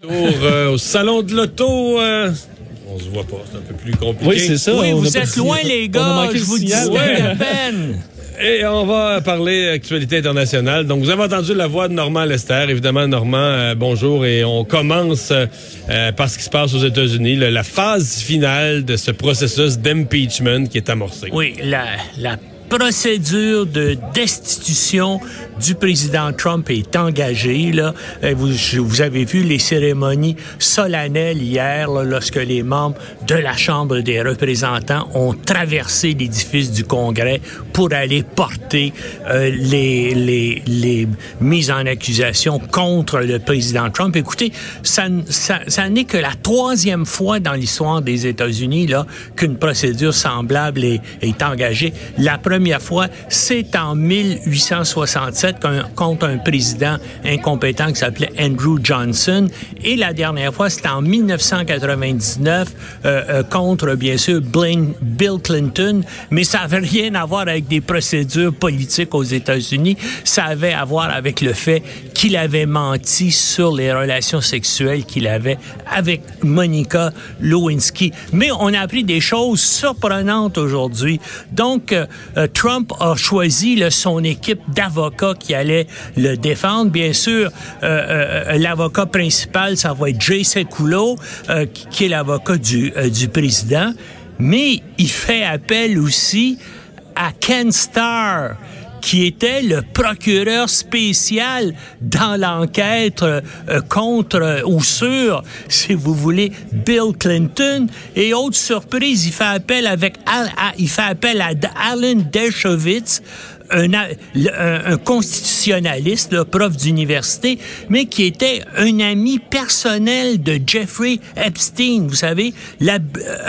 Tour euh, au salon de l'auto. euh, on se voit pas, c'est un peu plus compliqué. Oui, c'est ça. Oui, vous êtes loin, les on a gars. manqué Je vous dis c'était à peine. Et on va parler actualité internationale. Donc, vous avez entendu la voix de Normand Lester. Évidemment, Normand, euh, bonjour. Et on commence euh, par ce qui se passe aux États-Unis, la phase finale de ce processus d'impeachment qui est amorcé. Oui, la, la procédure de destitution du président Trump est engagée. Là. Euh, Vous, vous avez vu les cérémonies solennelles hier, là, lorsque les membres de la Chambre des représentants ont traversé l'édifice du Congrès pour aller porter euh, les, les, les mises en accusation contre le président Trump. Écoutez, ça, ça, ça n'est que la troisième fois dans l'histoire des États-Unis qu'une procédure semblable est, est engagée. La première fois, c'est en 1867 qu'un- contre un président incompétent qui s'appelait Andrew Johnson. Et la dernière fois, c'était en 1999 euh, euh, contre, bien sûr, Bill Clinton. Mais ça n'avait rien à voir avec des procédures politiques aux États-Unis. Ça avait à voir avec le fait qu'il avait menti sur les relations sexuelles qu'il avait avec Monica Lewinsky. Mais on a appris des choses surprenantes aujourd'hui. Donc, euh, Trump a choisi là, son équipe d'avocats qui allait le défendre. Bien sûr, euh, euh, l'avocat principal, ça va être Jay Sekulow, euh, qui, est l'avocat du, euh, du président. Mais il fait appel aussi à Ken Starr, qui était le procureur spécial dans l'enquête euh, contre ou sur, si vous voulez, Bill Clinton. Et autre surprise, il fait appel avec il fait appel à Alan Dershowitz, un, le- un- un constitutionnaliste, là, prof d'université, mais qui était un ami personnel de Jeffrey Epstein, vous savez, euh,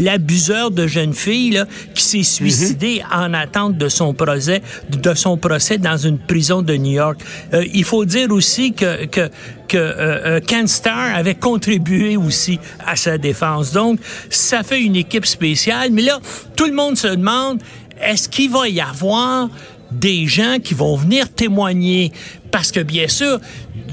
l'abuseur de jeunes filles là, qui s'est suicidé en attente de son procès, de son procès dans une prison de New York. Euh, il faut dire aussi que, que que euh, euh, Ken Starr avait contribué aussi à sa défense. Donc, ça fait une équipe spéciale. Mais là, tout le monde se demande, est-ce qu'il va y avoir des gens qui vont venir témoigner. Parce que bien sûr,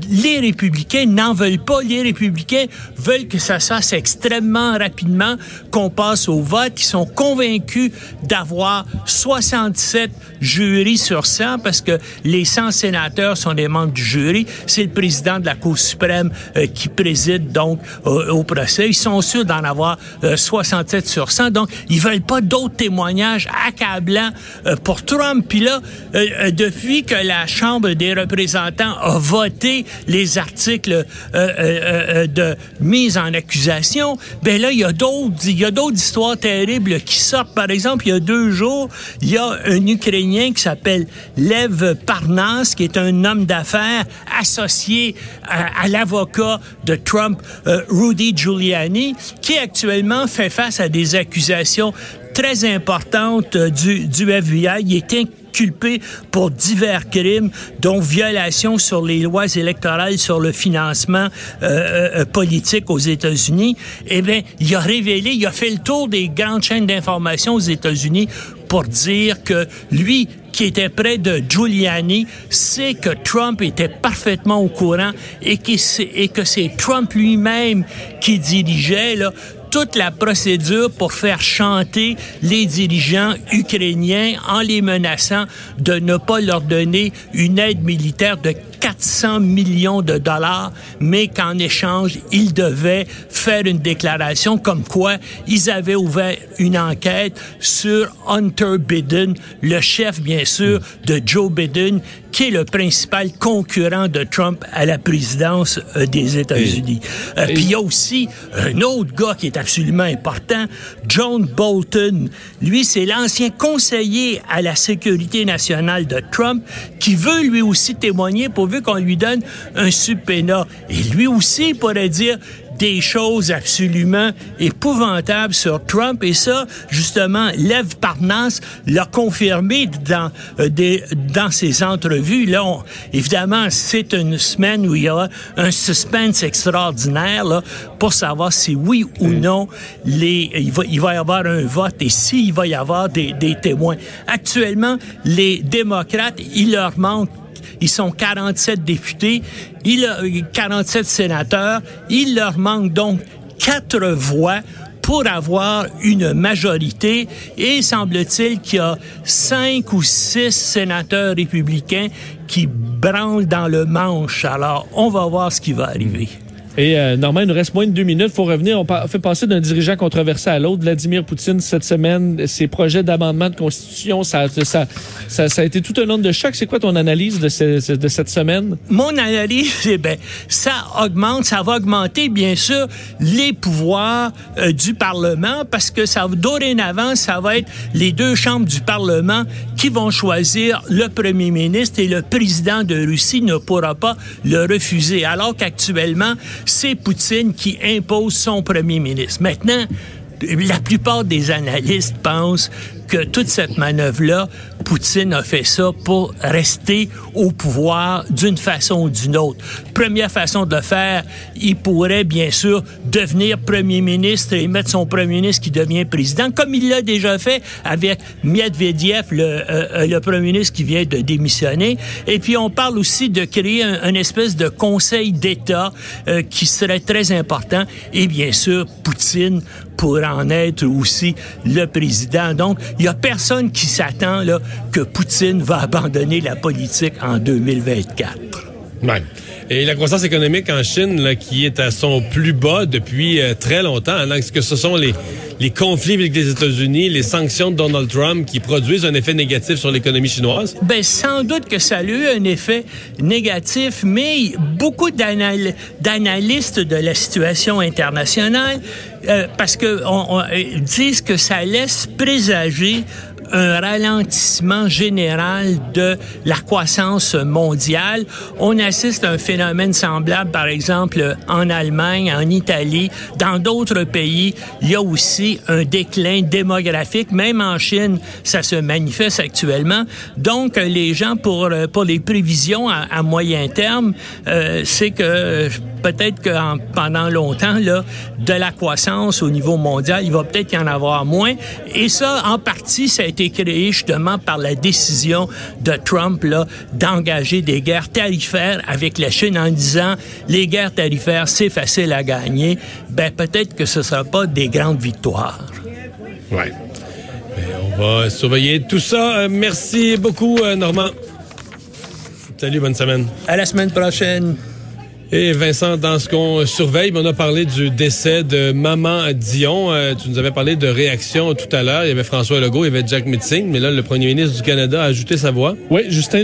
les républicains n'en veulent pas. Les républicains veulent que ça se fasse extrêmement rapidement, qu'on passe au vote. Ils sont convaincus d'avoir 67 jurys sur 100 parce que les 100 sénateurs sont des membres du jury. C'est le président de la Cour suprême euh, qui préside donc euh, au procès. Ils sont sûrs d'en avoir euh, 67 sur 100. Donc, ils veulent pas d'autres témoignages accablants euh, pour Trump. Puis là, euh, euh, depuis que la Chambre des représentants a voté les articles euh, euh, euh, de mise en accusation, ben là, il y a d'autres, il y a d'autres histoires terribles qui sortent. Par exemple, il y a deux jours, il y a un Ukrainien qui s'appelle Lev Parnas, qui est un homme d'affaires associé à, l'avocat de Trump, Rudy Giuliani, qui actuellement fait face à des accusations très importantes euh, du, du FBI. Il est inculpé pour divers crimes, dont violation sur les lois électorales sur le financement euh, euh, politique aux États-Unis. Eh bien, il a révélé, il a fait le tour des grandes chaînes d'information aux États-Unis pour dire que lui, qui était près de Giuliani, sait que Trump était parfaitement au courant et, et que c'est Trump lui-même qui dirigeait là, toute la procédure pour faire chanter les dirigeants ukrainiens en les menaçant de ne pas leur donner une aide militaire de 400 millions de dollars, mais qu'en échange, ils devaient faire une déclaration comme quoi ils avaient ouvert une enquête sur Hunter Biden, le chef, bien sûr, de Joe Biden, qui est le principal concurrent de Trump à la présidence euh, des États-Unis. Euh, Puis il y a aussi un autre gars qui est absolument important, John Bolton. Lui, c'est l'ancien conseiller à la sécurité nationale de Trump qui veut lui aussi témoigner pour veut qu'on lui donne un subpoena. Et lui aussi pourrait dire des choses absolument épouvantables sur Trump. Et ça, justement, Lev Parnas l'a confirmé dans, euh, des, dans ses entrevues. Là, évidemment, c'est une semaine où il y aura un suspense extraordinaire là, pour savoir si oui ou non les, il, va, il va y avoir un vote et s'il va y avoir des, des témoins. Actuellement, les démocrates, il leur manque ils sont 47 députés, il a 47 sénateurs. Il leur manque donc quatre voix pour avoir une majorité et semble-t-il qu'il y a cinq ou six sénateurs républicains qui branlent dans le manche. Alors, on va voir ce qui va arriver. Et euh, il nous reste moins de deux minutes. Il faut revenir. On fait passer d'un dirigeant controversé à l'autre. Vladimir Poutine, cette semaine, ses projets d'amendement de constitution, ça, a été tout un nombre de chocs. C'est quoi ton analyse de cette semaine? Mon analyse, eh bien, ça augmente, ça va augmenter, bien sûr, les pouvoirs euh, du Parlement parce que ça, dorénavant, ça va être les deux chambres du Parlement qui vont choisir le premier ministre et le président de Russie ne pourra pas le refuser. Alors qu'actuellement, c'est Poutine qui impose son premier ministre. Maintenant, la plupart des analystes pensent que toute cette manœuvre-là, Poutine a fait ça pour rester au pouvoir d'une façon ou d'une autre. Première façon de le faire, il pourrait bien sûr devenir premier ministre et mettre son premier ministre qui devient président, comme il l'a déjà fait avec Medvedev, le, euh, euh, premier ministre qui vient de démissionner. Et puis on parle aussi de créer un, espèce de conseil d'État euh, qui serait très important. Et bien sûr, Poutine pourrait en être aussi le président. Donc, il y a personne qui s'attend que Poutine va abandonner la politique en 2024. Ouais. Et la croissance économique en Chine, qui est à son plus bas depuis euh, très longtemps, hein, est-ce que ce sont les, conflits avec les États-Unis, les sanctions de Donald Trump qui produisent un effet négatif sur l'économie chinoise? Ben, sans doute que ça a eu un effet négatif, mais beaucoup d'analystes de la situation internationale, euh, parce que on, disent que ça laisse présager un ralentissement général de la croissance mondiale. On assiste à un phénomène semblable, par exemple, en Allemagne, en Italie, dans d'autres pays. Il y a aussi un déclin démographique. Même en Chine, ça se manifeste actuellement. Donc, les gens, pour, pour les prévisions à, moyen terme, euh, c'est que peut-être que pendant longtemps, là, de la croissance au niveau mondial, il va peut-être y en avoir moins. Et ça, en partie, ça a été créé justement par la décision de Trump là, d'engager des guerres tarifaires avec la Chine en disant les guerres tarifaires, c'est facile à gagner. Ben peut-être que ce ne sera pas des grandes victoires. Ouais. Ben, on va surveiller tout ça. Euh, merci beaucoup, euh, Normand. Salut, bonne semaine. À la semaine prochaine. Et Vincent, dans ce qu'on surveille, on a parlé du décès de Maman Dion. Euh, tu nous avais parlé de réaction tout à l'heure. Il y avait François Legault, il y avait Jack Mitzing, mais là, le premier ministre du Canada a ajouté sa voix. Oui, Justin